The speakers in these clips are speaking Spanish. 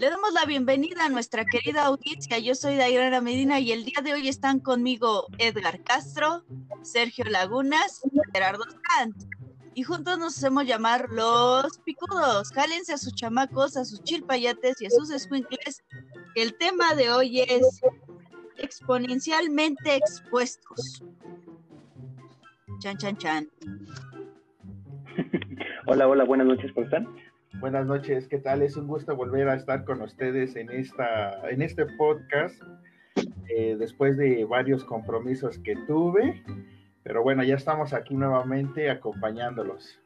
Le damos la bienvenida a nuestra querida audiencia. Yo soy Dairana Medina y el día de hoy están conmigo Edgar Castro, Sergio Lagunas y Gerardo Kant. Y juntos nos hacemos llamar los picudos. Jálense a sus chamacos, a sus chilpayates y a sus escuincles. El tema de hoy es exponencialmente expuestos. Chan, chan, chan. Hola, hola, buenas noches, ¿cómo están? Buenas noches, ¿qué tal? Es un gusto volver a estar con ustedes en, esta, en este podcast eh, después de varios compromisos que tuve, pero bueno, ya estamos aquí nuevamente acompañándolos.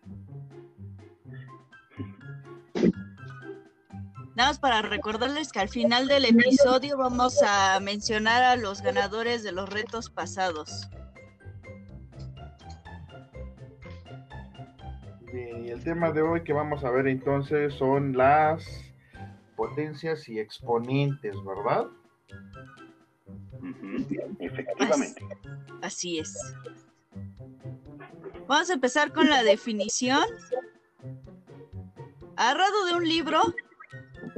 Nada más para recordarles que al final del episodio vamos a mencionar a los ganadores de los retos pasados. Y el tema de hoy que vamos a ver entonces son las potencias y exponentes, ¿verdad? efectivamente. Así, así es. Vamos a empezar con la definición. Agarrado de un libro,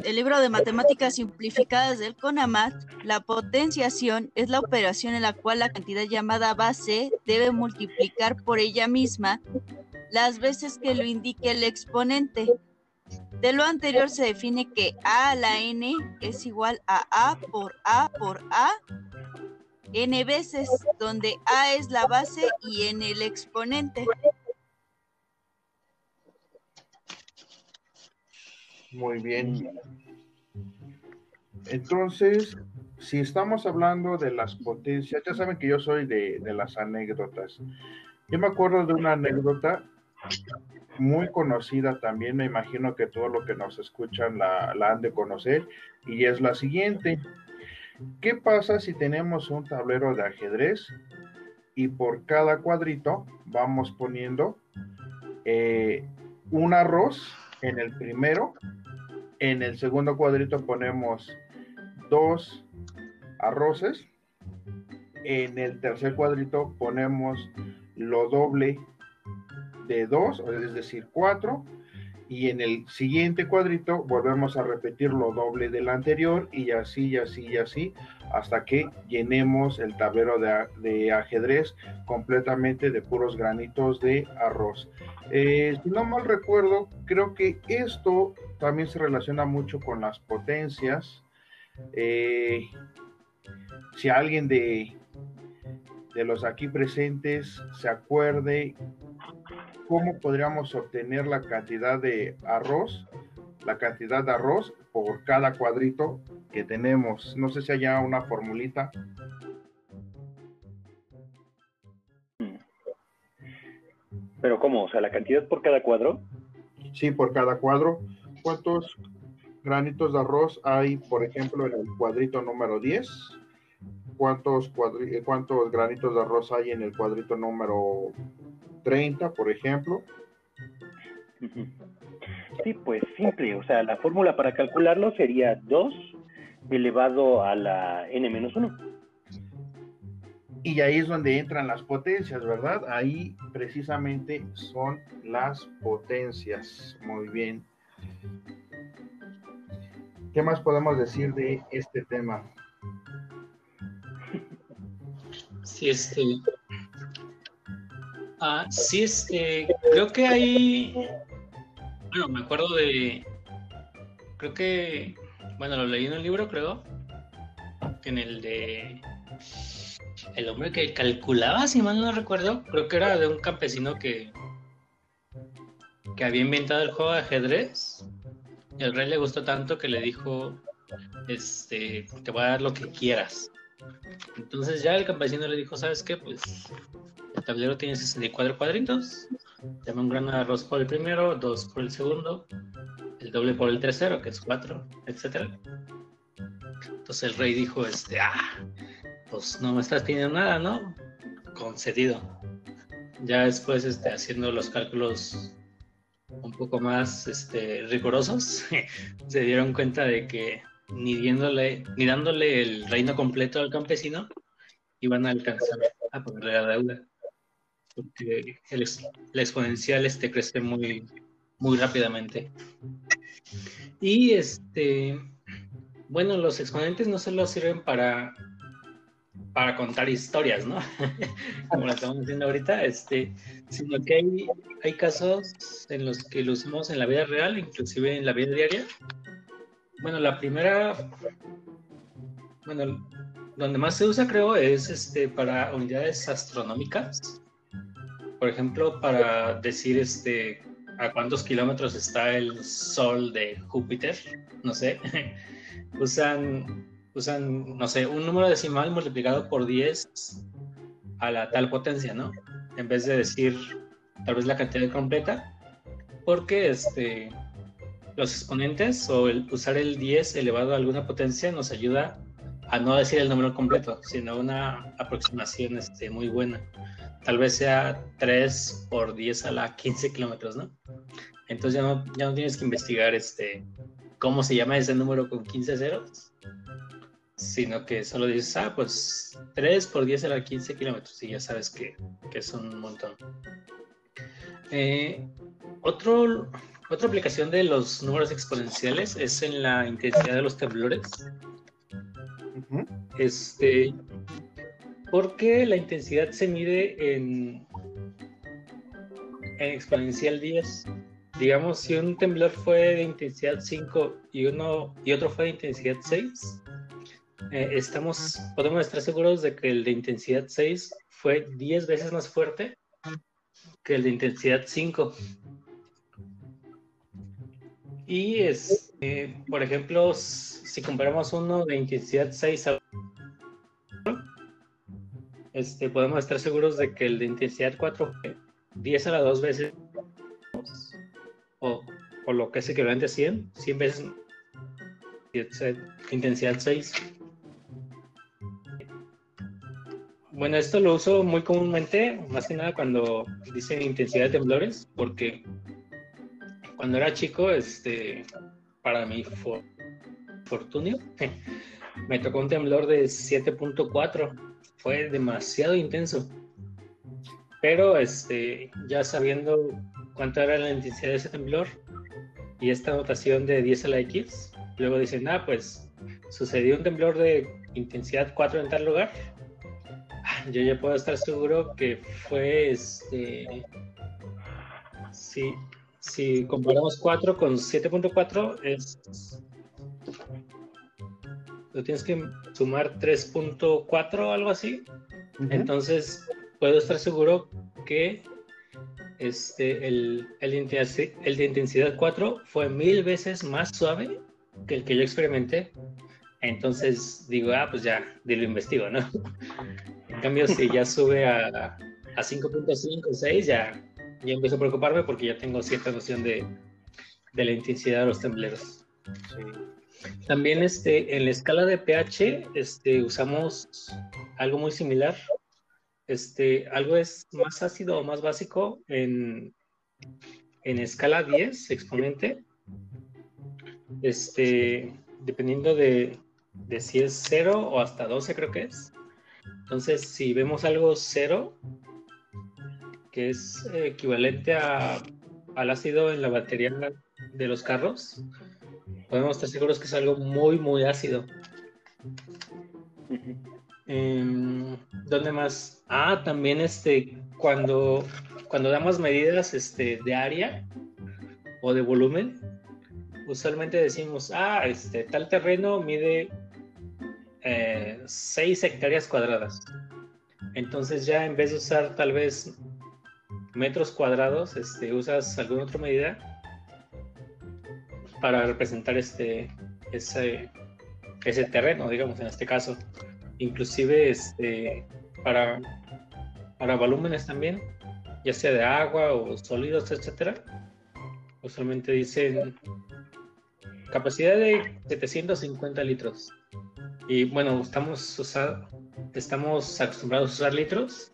el libro de matemáticas simplificadas del CONAMAT, la potenciación es la operación en la cual la cantidad llamada base debe multiplicar por ella misma las veces que lo indique el exponente. De lo anterior se define que a a la n es igual a a por a por a n veces, donde a es la base y n el exponente. Muy bien. Entonces, si estamos hablando de las potencias, ya saben que yo soy de, de las anécdotas. Yo me acuerdo de una anécdota muy conocida también, me imagino que todo lo que nos escuchan la, han de conocer, y es la siguiente. ¿Qué pasa si tenemos un tablero de ajedrez y por cada cuadrito vamos poniendo eh, un arroz en el primero, en el segundo cuadrito ponemos dos arroces, en el tercer cuadrito ponemos lo doble de 2, es decir, 4, y en el siguiente cuadrito volvemos a repetir lo doble del anterior y así, y así, y así, hasta que llenemos el tablero de, ajedrez completamente de puros granitos de arroz. Eh, si no mal recuerdo, creo que esto también se relaciona mucho con las potencias. Eh, si alguien de, de los aquí presentes se acuerde cómo podríamos obtener la cantidad de arroz, la cantidad de arroz por cada cuadrito que tenemos. No sé si haya una formulita. Pero ¿cómo? O sea, la cantidad por cada cuadro. Sí, por cada cuadro. ¿Cuántos granitos de arroz hay, por ejemplo, en el cuadrito número 10? ¿Cuántos, ¿Cuántos granitos de arroz hay en el cuadrito número 30, por ejemplo. Sí, pues simple, o sea, la fórmula para calcularlo sería 2 elevado a la n-1. Y ahí es donde entran las potencias, ¿verdad? Ahí precisamente son las potencias. Muy bien. ¿Qué más podemos decir de este tema? Sí, este, Ah, sí, este, creo que hay, bueno, me acuerdo de, creo que, bueno, lo leí en el libro, creo, en el de, el hombre que calculaba, si mal no recuerdo, creo que era de un campesino que, que había inventado el juego de ajedrez, y al rey le gustó tanto que le dijo, este, te voy a dar lo que quieras. Entonces ya el campesino le dijo, ¿sabes qué? Pues el tablero tiene 64 cuadritos. Dame un grano de arroz por el primero, dos por el segundo, el doble por el tercero, que es cuatro, etc. Entonces el rey dijo, este, ah, pues no me estás pidiendo nada, ¿no? Concedido. Ya después, este, haciendo los cálculos un poco más este, rigurosos, se dieron cuenta de que ni, ni dándole el reino completo al campesino iban a alcanzar a ponerle la deuda porque el, exponencial este crece muy, muy rápidamente. Y este, bueno, los exponentes no solo sirven para, para contar historias, ¿no? Como lo estamos diciendo ahorita, este, sino que hay, hay casos en los que lo usamos en la vida real, inclusive en la vida diaria. Bueno, la primera, bueno, donde más se usa creo es este, para unidades astronómicas. Por ejemplo, para decir este, a cuántos kilómetros está el Sol de Júpiter, no sé, usan, usan, no sé, un número decimal multiplicado por 10 a la tal potencia, ¿no? En vez de decir tal vez la cantidad completa, porque este, los exponentes o el usar el 10 elevado a alguna potencia nos ayuda a no decir el número completo, sino una aproximación este, muy buena tal vez sea 3 por 10 a la 15 kilómetros, ¿no? Entonces ya no, ya no tienes que investigar este, cómo se llama ese número con 15 ceros, sino que solo dices, ah, pues 3 por 10 a la 15 kilómetros y ya sabes que, que es un montón. Eh, otro, otra aplicación de los números exponenciales es en la intensidad de los temblores. Este, porque la intensidad se mide en, exponencial 10. Digamos, si un temblor fue de intensidad 5 y, uno, y otro fue de intensidad 6, eh, estamos, podemos estar seguros de que el de intensidad 6 fue 10 veces más fuerte que el de intensidad 5. Y es, eh, por ejemplo, si comparamos uno de intensidad 6 a este, podemos estar seguros de que el de intensidad 4 fue 10 a la 2 veces o, o lo que es equivalente a 100, 100 veces intensidad 6. Bueno, esto lo uso muy comúnmente, más que nada cuando dicen intensidad de temblores, porque cuando era chico, este, para mí fue fortunio, me tocó un temblor de 7.4 fue demasiado intenso. Pero este, ya sabiendo cuánto era la intensidad de ese temblor y esta notación de 10 a la X, luego dicen, ah, pues sucedió un temblor de intensidad 4 en tal lugar. Ah, yo ya puedo estar seguro que fue este. Si, si comparamos 4 con 7.4, es lo tienes que sumar 3.4 o algo así. Entonces, puedo estar seguro que este, el, el, el, de intensidad 4 fue mil veces más suave que el que yo experimenté. Entonces digo, ah, pues ya, de lo investigo, ¿no? En cambio, si ya sube a, a 5.5 o 6, ya, ya empiezo a preocuparme porque ya tengo cierta noción de, de la intensidad de los tembleros. Sí. También este, en la escala de pH este, usamos algo muy similar. Este, algo es más ácido o más básico en, en escala 10, exponente. Este, dependiendo de, de si es 0 o hasta 12 creo que es. Entonces, si vemos algo 0, que es equivalente a, al ácido en la batería de los carros, podemos estar seguros que es algo muy, muy ácido. Em, ¿Dónde más? Ah, también este, cuando, cuando damos medidas este, de área o de volumen, usualmente decimos, ah, este, tal terreno mide 6 eh, hectáreas cuadradas. Entonces ya en vez de usar tal vez metros cuadrados, este, usas alguna otra medida para representar este, ese, ese terreno, digamos, en este caso. Inclusive este, para, para volúmenes también, ya sea de agua o sólidos, etcétera. Usualmente dicen capacidad de 750 litros. Y bueno, estamos, usando, estamos acostumbrados a usar litros,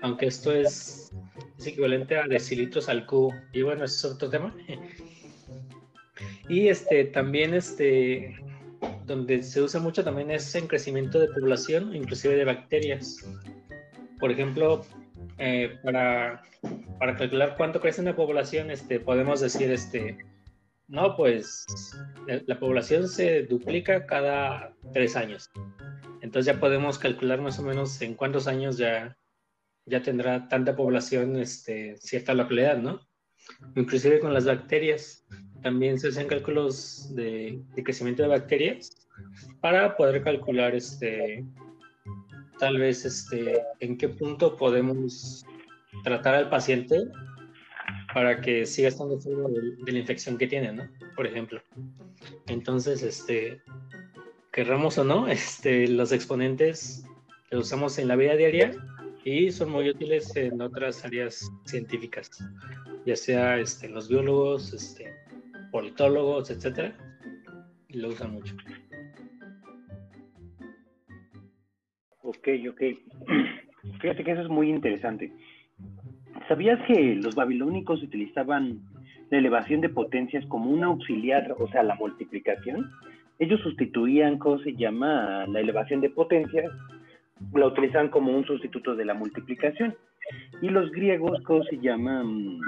aunque esto es, es equivalente a decilitros al cubo. Y bueno, ese es otro tema. Y este también este donde se usa mucho también es en crecimiento de población, inclusive de bacterias. Por ejemplo, eh, para, para, calcular cuánto crece una población, este, podemos decir este, No, pues la población se duplica cada tres años. Entonces ya podemos calcular más o menos en cuántos años ya, ya tendrá tanta población este, cierta localidad, ¿no? Inclusive con las bacterias. También se hacen cálculos de, crecimiento de bacterias para poder calcular este, tal vez este, en qué punto podemos tratar al paciente para que siga estando seguro de, la infección que tiene, ¿no? Por ejemplo. Entonces, este, querramos o no, este, los exponentes los usamos en la vida diaria y son muy útiles en otras áreas científicas, ya sea este, los biólogos, este, politólogos, etcétera, lo usan mucho. Ok, ok. Fíjate que eso es muy interesante. ¿Sabías que los babilónicos utilizaban la elevación de potencias como un auxiliar, o sea, la multiplicación? Ellos sustituían, ¿cómo se llama? La elevación de potencias, la utilizaban como un sustituto de la multiplicación. Y los griegos, ¿cómo se llaman?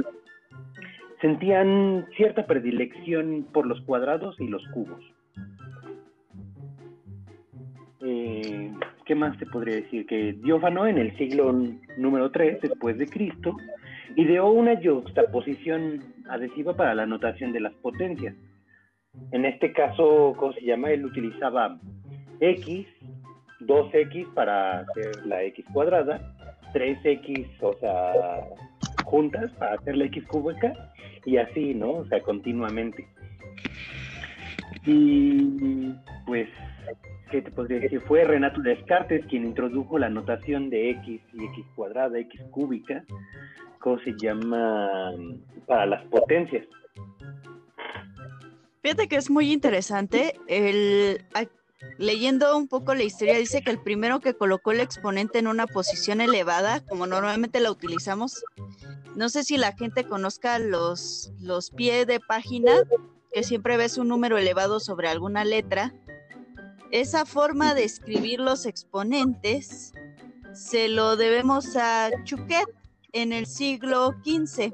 Sentían cierta predilección por los cuadrados y los cubos. Eh, ¿qué más te podría decir? Que Diófano en el siglo número 3 después de Cristo ideó una juxtaposición adhesiva para la notación de las potencias. En este caso, ¿cómo se llama? Él utilizaba x, 2x para hacer la x cuadrada, 3x, o sea, juntas para hacer la x cúbica, y así, ¿no? O sea, continuamente. Y pues ¿qué te podría decir? Fue Renato Descartes quien introdujo la notación de x y x cuadrada, x cúbica, ¿cómo se llama? Para las potencias. Fíjate que es muy interesante. El, leyendo un poco la historia, dice que el primero que colocó el exponente en una posición elevada, como normalmente la utilizamos, no sé si la gente conozca los, los pies de página, que siempre ves un número elevado sobre alguna letra esa forma de escribir los exponentes se lo debemos a Chuquet en el siglo XV.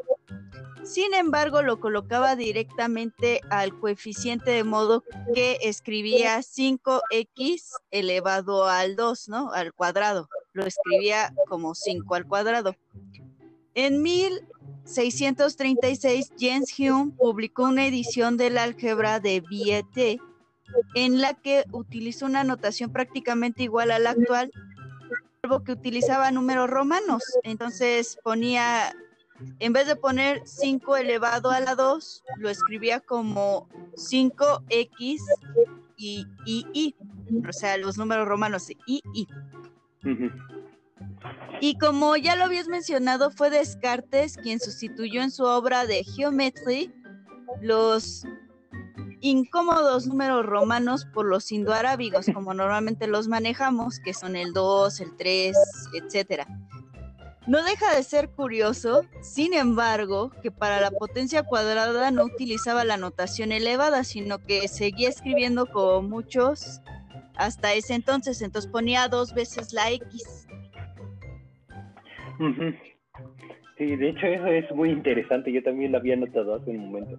Sin embargo, lo colocaba directamente al coeficiente de modo que escribía 5x elevado al 2, ¿no? Al cuadrado. Lo escribía como 5 al cuadrado. En 1636, Jens Hume publicó una edición del álgebra de Viette en la que utilizó una notación prácticamente igual a la actual, algo que utilizaba números romanos. Entonces ponía, en vez de poner 5 elevado a la 2, lo escribía como 5x y i, o sea, los números romanos i, i. Y como ya lo habías mencionado, fue Descartes quien sustituyó en su obra de Geometry los incómodos números romanos por los indoarábigos, como normalmente los manejamos, que son el 2, el 3, etcétera. No deja de ser curioso, sin embargo, que para la potencia cuadrada no utilizaba la notación elevada, sino que seguía escribiendo como muchos hasta ese entonces, entonces ponía dos veces la X. Sí, de hecho eso es muy interesante, yo también lo había notado hace un momento.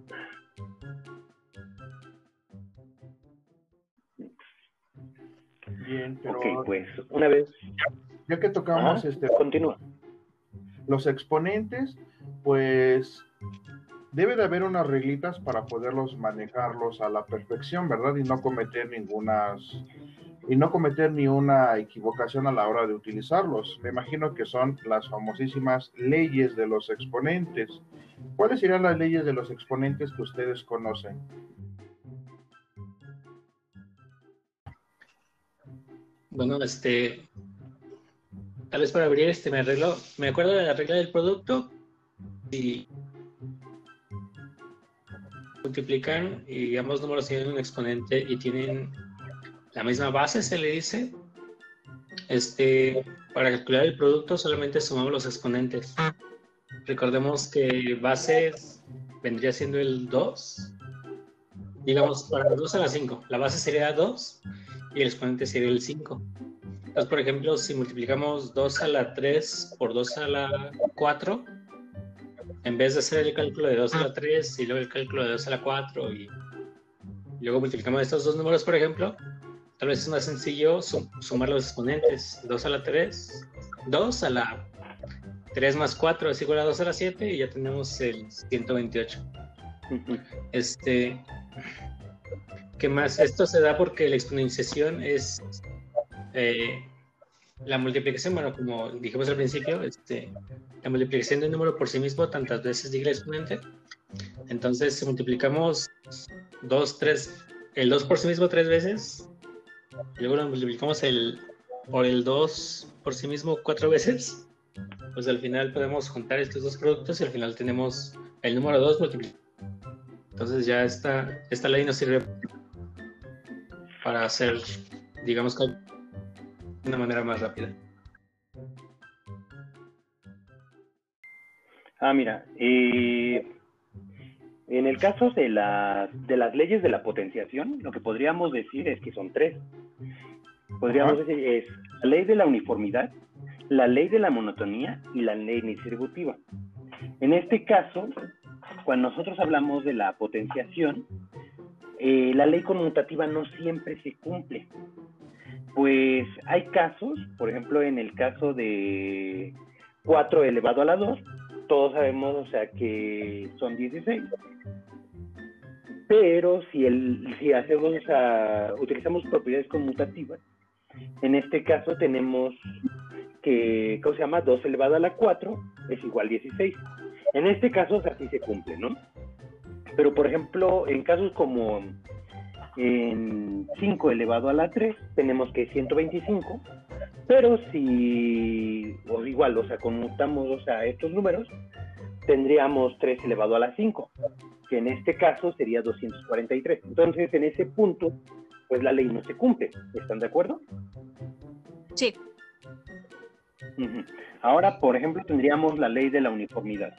Bien, pero. Ok, pues, una vez. Ya que tocamos este. Continúa. Los exponentes, pues. Debe de haber unas reglitas para poderlos manejarlos a la perfección, ¿verdad? Y no cometer ninguna y no cometer ni una equivocación a la hora de utilizarlos. Me imagino que son las famosísimas leyes de los exponentes. ¿Cuáles serían las leyes de los exponentes que ustedes conocen? Bueno, este, tal vez para abrir este me arreglo, me acuerdo de la regla del producto y multiplican y ambos números tienen un exponente y tienen la misma base, se le dice. Este, para calcular el producto solamente sumamos los exponentes. Recordemos que base vendría siendo el 2. Digamos, para 2 a la 5. La base sería 2 y el exponente sería el 5. Entonces, por ejemplo, si multiplicamos 2 a la 3 por 2 a la 4, en vez de hacer el cálculo de 2 a la 3 y luego el cálculo de 2 a la 4 y luego multiplicamos estos dos números, por ejemplo, tal vez es más sencillo sumar los exponentes. 2 a la 3, 2 a la 3 más 4 es igual a 2 a la 7 y ya tenemos el 128. Este, ¿qué más? Esto se da porque la exponenciación es eh, la multiplicación, bueno, como dijimos al principio, este, la multiplicación de un número por sí mismo tantas veces diga el exponente. Entonces, si multiplicamos 2, 3, el 2 por sí mismo tres veces, luego lo multiplicamos el, por el 2 por sí mismo cuatro veces, pues al final podemos juntar estos dos productos y al final tenemos el número 2 multiplicado. Entonces ya esta, esta ley nos sirve para hacer, digamos, de una manera más rápida. Ah, mira, eh, en el caso de, las de las leyes de la potenciación, lo que podríamos decir es que son tres. Podríamos decir es la ley de la uniformidad, la ley de la monotonía y la ley distributiva. En este caso, cuando nosotros hablamos de la potenciación, eh, la ley conmutativa no siempre se cumple. Pues hay casos, por ejemplo, en el caso de 4 elevado a la 2, todos sabemos, o sea, que son 16. Pero si, el, si hacemos, o sea, utilizamos propiedades conmutativas, en este caso tenemos que, ¿cómo se llama? 2 elevado a la 4 es igual a 16. En este caso, o sea, sí se cumple, ¿no? Pero, por ejemplo, en casos como en 5 elevado a la 3, tenemos que 125, pero si, o igual, o sea, conmutamos, o sea, estos números, tendríamos 3 elevado a la 5, que en este caso sería 243. Entonces, en ese punto, pues la ley no se cumple. ¿Están de acuerdo? Sí. Ahora, por ejemplo, tendríamos la ley de la uniformidad,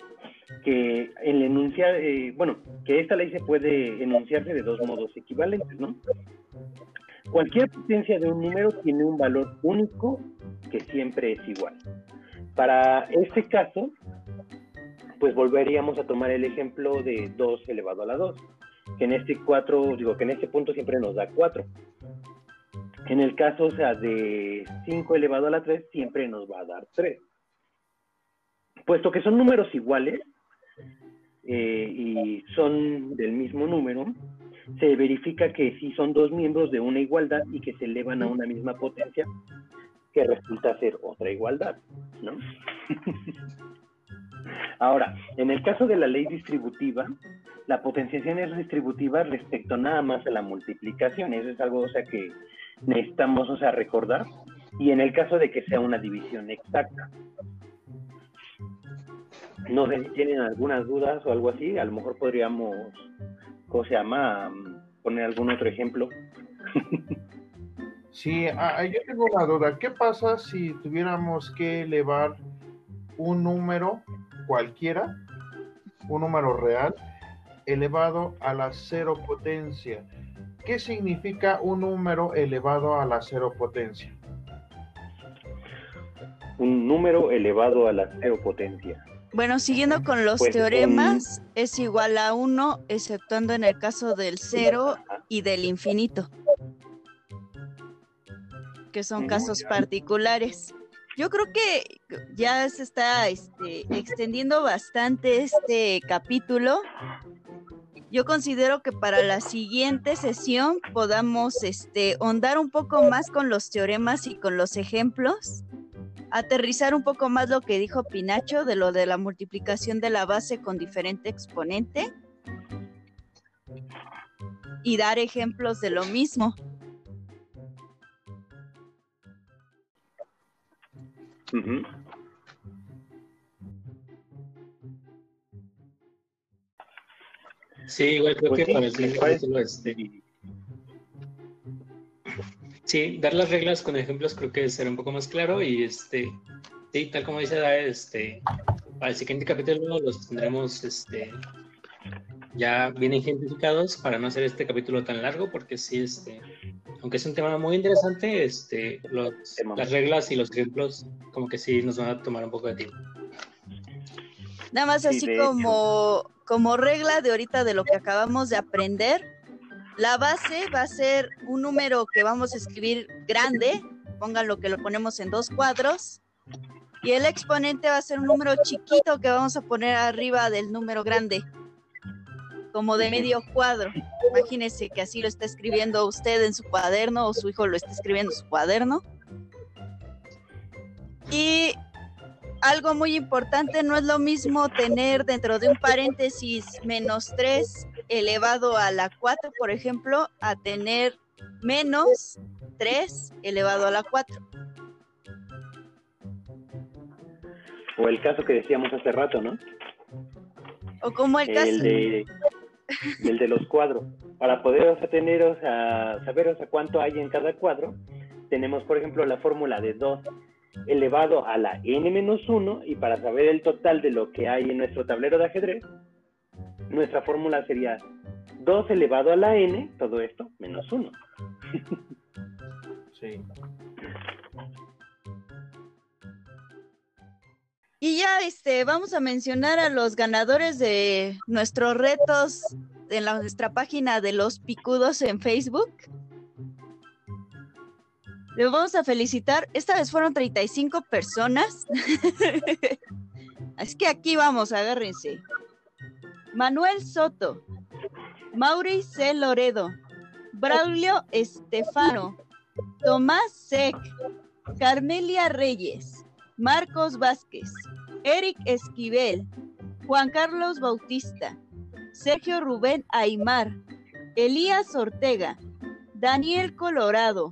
que el enunciar, eh, bueno, que esta ley se puede enunciarse de dos modos equivalentes, ¿no? Cualquier potencia de un número tiene un valor único que siempre es igual. Para este caso, pues volveríamos a tomar el ejemplo de 2 elevado a la 2, que en este 4, digo que en este punto siempre nos da 4. En el caso, o sea, de 5 elevado a la 3, siempre nos va a dar 3. Puesto que son números iguales eh, y son del mismo número, se verifica que si son dos miembros de una igualdad y que se elevan a una misma potencia, que resulta ser otra igualdad, ¿no? Ahora, en el caso de la ley distributiva, la potenciación es distributiva respecto nada más a la multiplicación. Eso es algo, o sea, que necesitamos, o sea, recordar. Y en el caso de que sea una división exacta. No sé si tienen algunas dudas o algo así. A lo mejor podríamos, ¿cómo se llama? Poner algún otro ejemplo. sí, ah, yo tengo una duda. ¿Qué pasa si tuviéramos que elevar un número cualquiera, un número real, elevado a la cero potencia? ¿Qué significa un número elevado a la cero potencia? Un número elevado a la cero potencia. Bueno, siguiendo con los pues, teoremas, es igual a 1, exceptuando en el caso del cero y del infinito, que son casos particulares. Yo creo que ya se está este, extendiendo bastante este capítulo. Yo considero que para la siguiente sesión podamos este, ondar un poco más con los teoremas y con los ejemplos, aterrizar un poco más lo que dijo Pinacho de lo de la multiplicación de la base con diferente exponente y dar ejemplos de lo mismo. Sí, igual creo pues que para el siguiente este, Sí, dar las reglas con ejemplos creo que será un poco más claro y este, sí, tal como dice este, para el siguiente capítulo los tendremos este, ya bien ejemplificados para no hacer este capítulo tan largo porque sí, este, aunque es un tema muy interesante, este, las reglas y los ejemplos como que sí nos van a tomar un poco de tiempo. Nada más Sí, así como, como regla de ahorita de lo que acabamos de aprender, la base va a ser un número que vamos a escribir grande, pónganlo que lo ponemos en dos cuadros, y el exponente va a ser un número chiquito que vamos a poner arriba del número grande, como de medio cuadro. Imagínense que así lo está escribiendo usted en su cuaderno o su hijo lo está escribiendo en su cuaderno. Y algo muy importante, no es lo mismo tener dentro de un paréntesis menos 3 elevado a la 4, por ejemplo, a tener menos 3 elevado a la 4. O el caso que decíamos hace rato, ¿no? O como el caso. De, el de los cuadros. Para poder o sea, tener, o sea, saber o sea, cuánto hay en cada cuadro, tenemos, por ejemplo, la fórmula de 2 elevado a la n menos 1 y para saber el total de lo que hay en nuestro tablero de ajedrez, nuestra fórmula sería 2 elevado a la n, todo esto, menos 1. Sí. Y ya este, vamos a mencionar a los ganadores de nuestros retos en la- nuestra página de los picudos en Facebook. Les vamos a felicitar. Esta vez fueron 35 personas. Así que aquí vamos, agárrense. Manuel Soto, Mauri C. Loredo, Braulio Estefano, Tomás Sec, Carmelia Reyes, Marcos Vázquez, Eric Esquivel, Juan Carlos Bautista, Sergio Rubén Aymar, Elías Ortega, Daniel Colorado,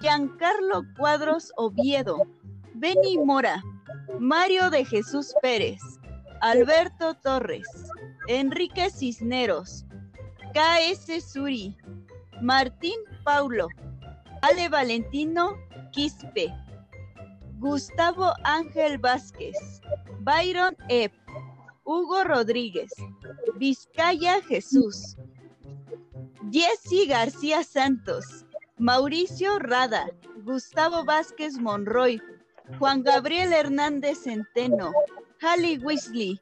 Giancarlo Cuadros Oviedo, Beni Mora, Mario de Jesús Pérez, Alberto Torres, Enrique Cisneros, KS Suri, Martín Paulo, Ale Valentino Quispe, Gustavo Ángel Vázquez, Byron Epp, Hugo Rodríguez, Vizcaya Jesús, Jesse García Santos, Mauricio Rada, Gustavo Vázquez Monroy, Juan Gabriel Hernández Centeno, Halley Weasley,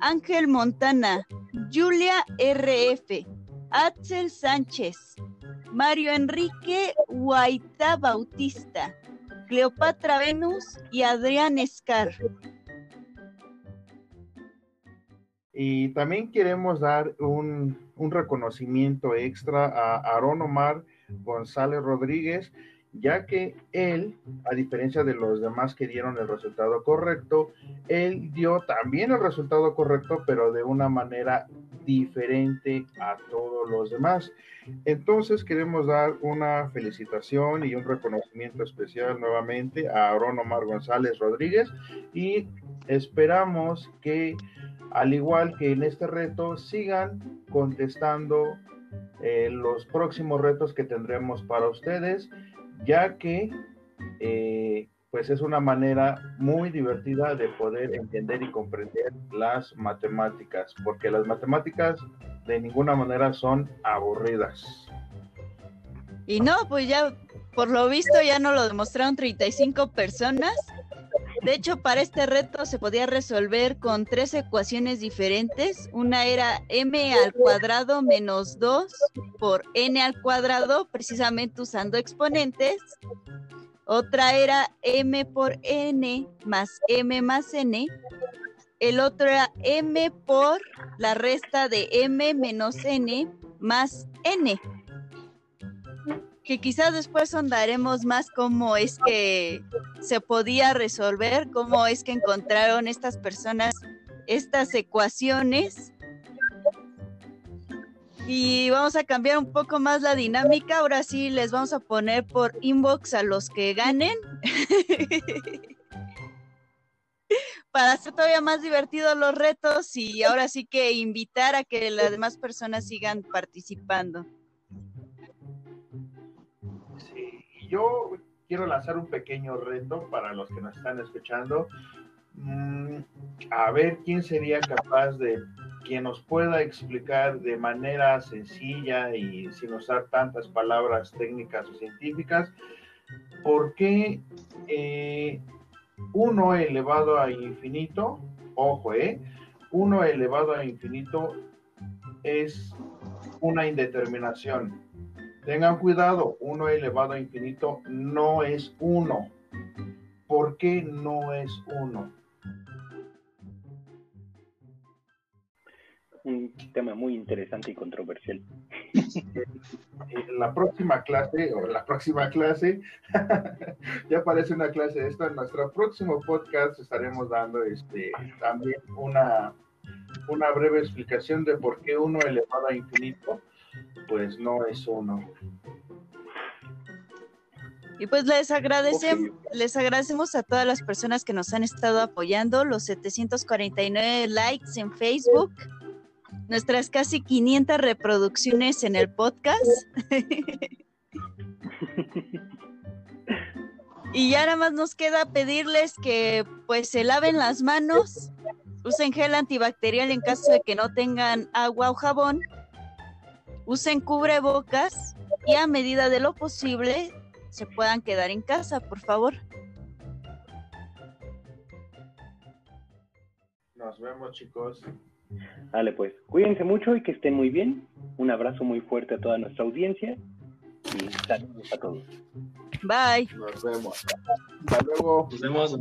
Ángel Montana, Julia RF, Axel Sánchez, Mario Enrique Guaita Bautista, Cleopatra Venus y Adrián Escar. Y también queremos dar un, un reconocimiento extra a Aaron Omar González Rodríguez, ya que él, a diferencia de los demás que dieron el resultado correcto, él dio también el resultado correcto, pero de una manera diferente a todos los demás. Entonces queremos dar una felicitación y un reconocimiento especial nuevamente a Aaron Omar González Rodríguez y esperamos que al igual que en este reto, sigan contestando eh, los próximos retos que tendremos para ustedes, ya que eh, pues es una manera muy divertida de poder entender y comprender las matemáticas, porque las matemáticas de ninguna manera son aburridas. Y no, pues ya, por lo visto, ya no lo demostraron 35 personas. De hecho, para este reto se podía resolver con tres ecuaciones diferentes. Una era m al cuadrado menos 2 por n al cuadrado, precisamente usando exponentes. Otra era m por n más m más n. El otro era m por la resta de m menos n más n que quizás después sondaremos más cómo es que se podía resolver, cómo es que encontraron estas personas estas ecuaciones. Y vamos a cambiar un poco más la dinámica. Ahora sí les vamos a poner por inbox a los que ganen. Para hacer todavía más divertidos los retos y ahora sí que invitar a que las demás personas sigan participando. Yo quiero lanzar un pequeño reto para los que nos están escuchando. Mm, a ver quién sería capaz de quien nos pueda explicar de manera sencilla y sin usar tantas palabras técnicas o científicas por qué eh, 1 elevado a infinito ojo, ¿eh? 1 elevado a infinito es una indeterminación. Tengan cuidado, 1 elevado a infinito no es 1. ¿Por qué no es 1? Un tema muy interesante y controversial. En la próxima clase, o la próxima clase, ya parece una clase esta, en nuestro próximo podcast estaremos dando este también una, una breve explicación de por qué 1 elevado a infinito pues no es uno. Y pues les agradecemos, les agradecemos a todas las personas que nos han estado apoyando, los 749 likes en Facebook, nuestras casi 500 reproducciones en el podcast. y ya nada más nos queda pedirles que pues se laven las manos, usen gel antibacterial en caso de que no tengan agua o jabón usen cubrebocas y a medida de lo posible se puedan quedar en casa, por favor. Nos vemos, chicos. Dale, pues, cuídense mucho y que estén muy bien. Un abrazo muy fuerte a toda nuestra audiencia y saludos a todos. Bye. Nos vemos. Hasta luego. Nos vemos.